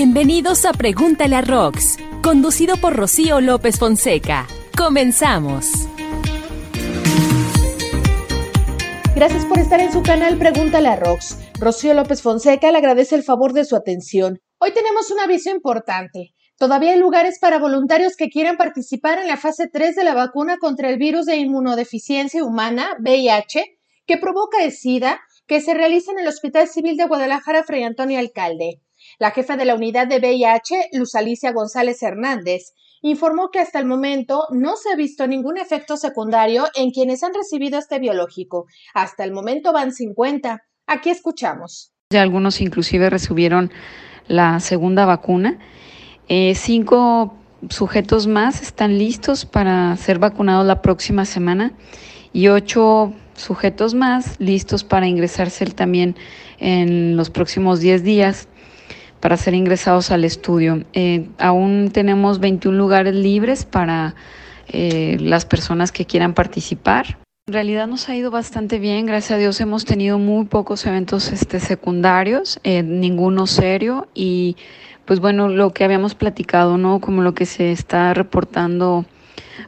Bienvenidos a Pregúntale a Rox, conducido por Rocío López Fonseca. Comenzamos. Gracias por estar en su canal Pregúntale a Rox. Rocío López Fonseca le agradece el favor de su atención. Hoy tenemos un aviso importante. Todavía hay lugares para voluntarios que quieran participar en la fase 3 de la vacuna contra el virus de inmunodeficiencia humana, VIH, que provoca el SIDA, que se realiza en el Hospital Civil de Guadalajara Fray Antonio Alcalde. La jefa de la unidad de VIH, Luz Alicia González Hernández, informó que hasta el momento no se ha visto ningún efecto secundario en quienes han recibido este biológico. Hasta el momento van 50. Aquí escuchamos. Ya algunos inclusive recibieron la segunda vacuna. Eh, cinco sujetos más están listos para ser vacunados la próxima semana y ocho sujetos más listos para ingresarse también en los próximos 10 días para ser ingresados al estudio. Eh, aún tenemos 21 lugares libres para eh, las personas que quieran participar. En realidad nos ha ido bastante bien, gracias a Dios hemos tenido muy pocos eventos este, secundarios, eh, ninguno serio y pues bueno, lo que habíamos platicado, ¿no? Como lo que se está reportando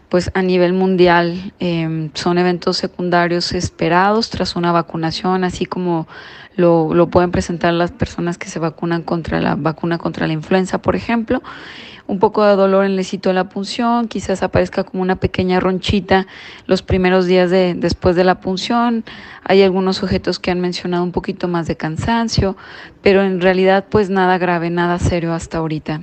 pues a nivel mundial em, son eventos secundarios esperados tras una vacunación, así como lo, lo, pueden presentar las personas que se vacunan contra la vacuna contra la influenza, por ejemplo. Un poco de dolor en el sitio de la punción, quizás aparezca como una pequeña ronchita los primeros días de, después de la punción. Hay algunos sujetos que han mencionado un poquito más de cansancio, pero en realidad pues nada grave, nada serio hasta ahorita.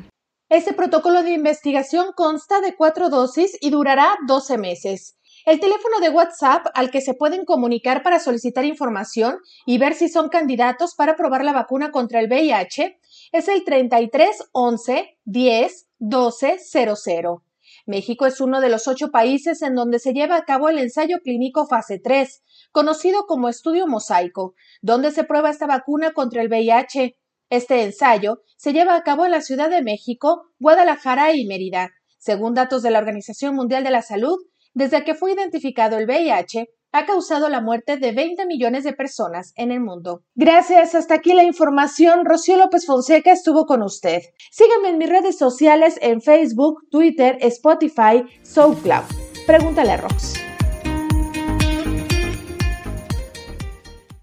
Este protocolo de investigación consta de cuatro dosis y durará 12 meses. El teléfono de WhatsApp al que se pueden comunicar para solicitar información y ver si son candidatos para probar la vacuna contra el VIH es el 33 11 10 12 00. México es uno de los ocho países en donde se lleva a cabo el ensayo clínico fase 3, conocido como estudio mosaico, donde se prueba esta vacuna contra el VIH. Este ensayo se lleva a cabo en la Ciudad de México, Guadalajara y Mérida. Según datos de la Organización Mundial de la Salud, desde que fue identificado el VIH, ha causado la muerte de 20 millones de personas en el mundo. Gracias, hasta aquí la información. Rocío López Fonseca estuvo con usted. Sígueme en mis redes sociales en Facebook, Twitter, Spotify, SoundCloud. Pregúntale a Rox.